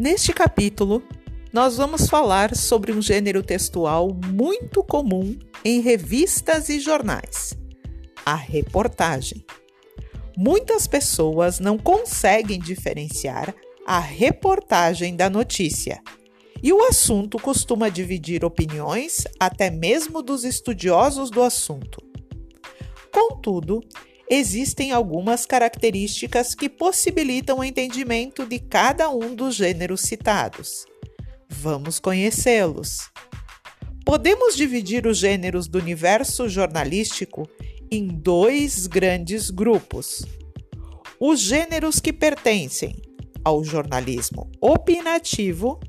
Neste capítulo, nós vamos falar sobre um gênero textual muito comum em revistas e jornais: a reportagem. Muitas pessoas não conseguem diferenciar a reportagem da notícia. E o assunto costuma dividir opiniões, até mesmo dos estudiosos do assunto. Contudo, existem algumas características que possibilitam o entendimento de cada um dos gêneros citados. Vamos conhecê-los. Podemos dividir os gêneros do universo jornalístico em dois grandes grupos: os gêneros que pertencem ao jornalismo opinativo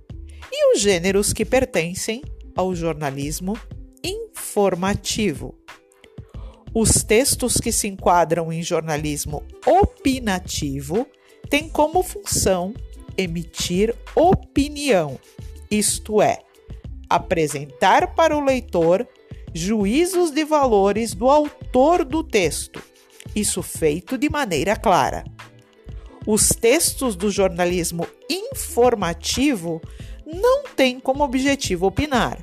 e os gêneros que pertencem ao jornalismo informativo. Os textos que se enquadram em jornalismo opinativo têm como função emitir opinião, isto é, apresentar para o leitor juízos de valores do autor do texto, isso feito de maneira clara. Os textos do jornalismo informativo não têm como objetivo opinar,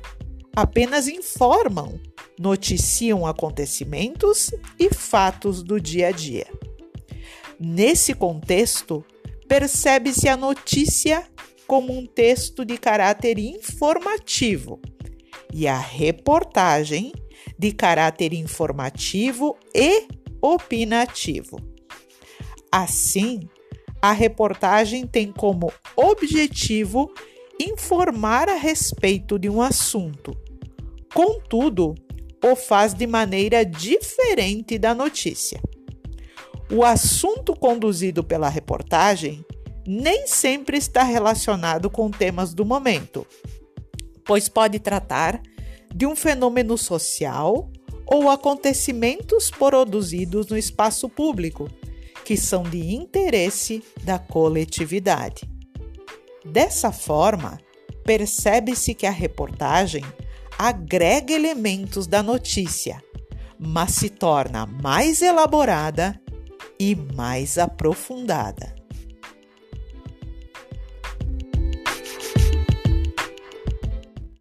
apenas informam noticiam acontecimentos e fatos do dia a dia. Nesse contexto, percebe-se a notícia como um texto de caráter informativo e a reportagem de caráter informativo e opinativo. Assim, a reportagem tem como objetivo informar a respeito de um assunto. Contudo, o faz de maneira diferente da notícia. O assunto conduzido pela reportagem nem sempre está relacionado com temas do momento, pois pode tratar de um fenômeno social ou acontecimentos produzidos no espaço público, que são de interesse da coletividade. Dessa forma, percebe-se que a reportagem agrega elementos da notícia, mas se torna mais elaborada e mais aprofundada.